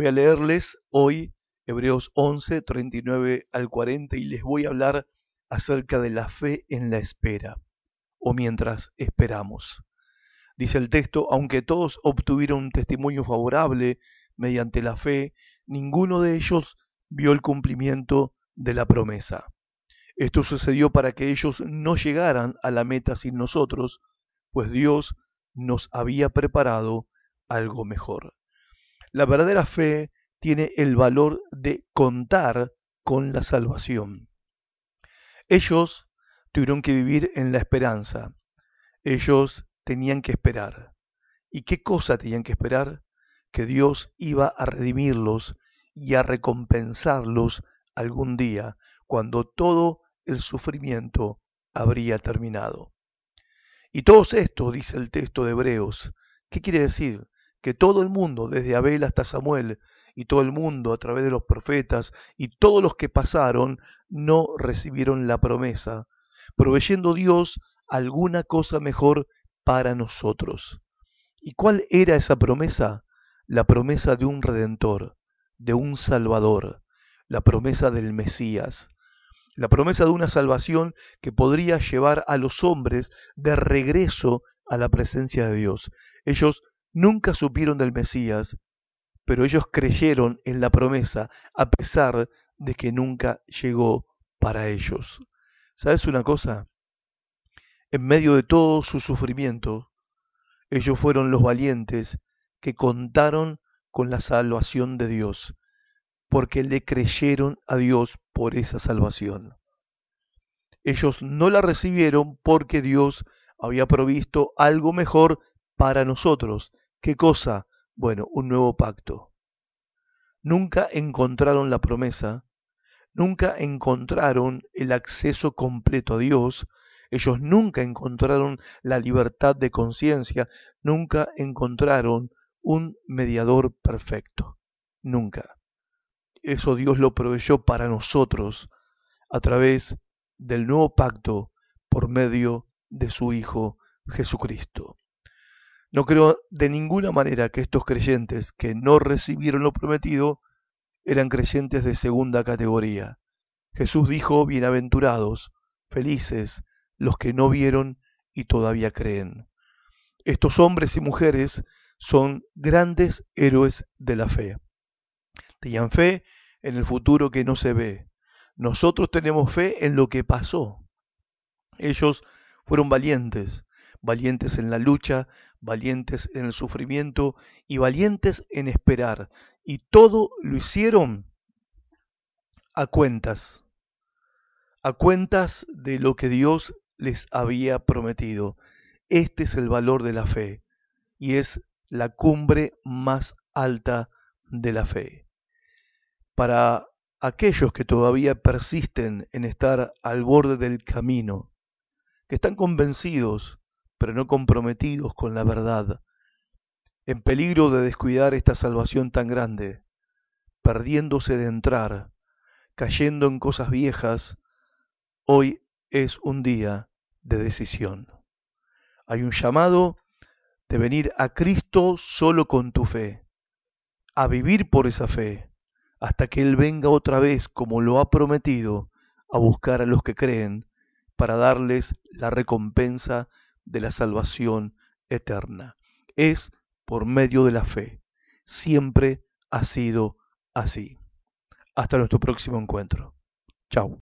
Voy a leerles hoy Hebreos 11, 39 al 40 y les voy a hablar acerca de la fe en la espera o mientras esperamos. Dice el texto, aunque todos obtuvieron un testimonio favorable mediante la fe, ninguno de ellos vio el cumplimiento de la promesa. Esto sucedió para que ellos no llegaran a la meta sin nosotros, pues Dios nos había preparado algo mejor. La verdadera fe tiene el valor de contar con la salvación. Ellos tuvieron que vivir en la esperanza. Ellos tenían que esperar. ¿Y qué cosa tenían que esperar? Que Dios iba a redimirlos y a recompensarlos algún día, cuando todo el sufrimiento habría terminado. Y todo esto, dice el texto de Hebreos, ¿qué quiere decir? Que todo el mundo, desde Abel hasta Samuel, y todo el mundo a través de los profetas, y todos los que pasaron, no recibieron la promesa, proveyendo Dios alguna cosa mejor para nosotros. ¿Y cuál era esa promesa? La promesa de un redentor, de un salvador, la promesa del Mesías, la promesa de una salvación que podría llevar a los hombres de regreso a la presencia de Dios. Ellos nunca supieron del Mesías, pero ellos creyeron en la promesa a pesar de que nunca llegó para ellos. ¿Sabes una cosa? En medio de todo su sufrimiento, ellos fueron los valientes que contaron con la salvación de Dios, porque le creyeron a Dios por esa salvación. Ellos no la recibieron porque Dios había provisto algo mejor para nosotros. ¿Qué cosa? Bueno, un nuevo pacto. Nunca encontraron la promesa, nunca encontraron el acceso completo a Dios, ellos nunca encontraron la libertad de conciencia, nunca encontraron un mediador perfecto, nunca. Eso Dios lo proveyó para nosotros a través del nuevo pacto por medio de su Hijo Jesucristo. No creo de ninguna manera que estos creyentes que no recibieron lo prometido eran creyentes de segunda categoría. Jesús dijo, bienaventurados, felices, los que no vieron y todavía creen. Estos hombres y mujeres son grandes héroes de la fe. Tenían fe en el futuro que no se ve. Nosotros tenemos fe en lo que pasó. Ellos fueron valientes, valientes en la lucha, valientes en el sufrimiento y valientes en esperar. Y todo lo hicieron a cuentas, a cuentas de lo que Dios les había prometido. Este es el valor de la fe y es la cumbre más alta de la fe. Para aquellos que todavía persisten en estar al borde del camino, que están convencidos pero no comprometidos con la verdad, en peligro de descuidar esta salvación tan grande, perdiéndose de entrar, cayendo en cosas viejas, hoy es un día de decisión. Hay un llamado de venir a Cristo solo con tu fe, a vivir por esa fe, hasta que Él venga otra vez como lo ha prometido, a buscar a los que creen, para darles la recompensa de la salvación eterna. Es por medio de la fe. Siempre ha sido así. Hasta nuestro próximo encuentro. Chao.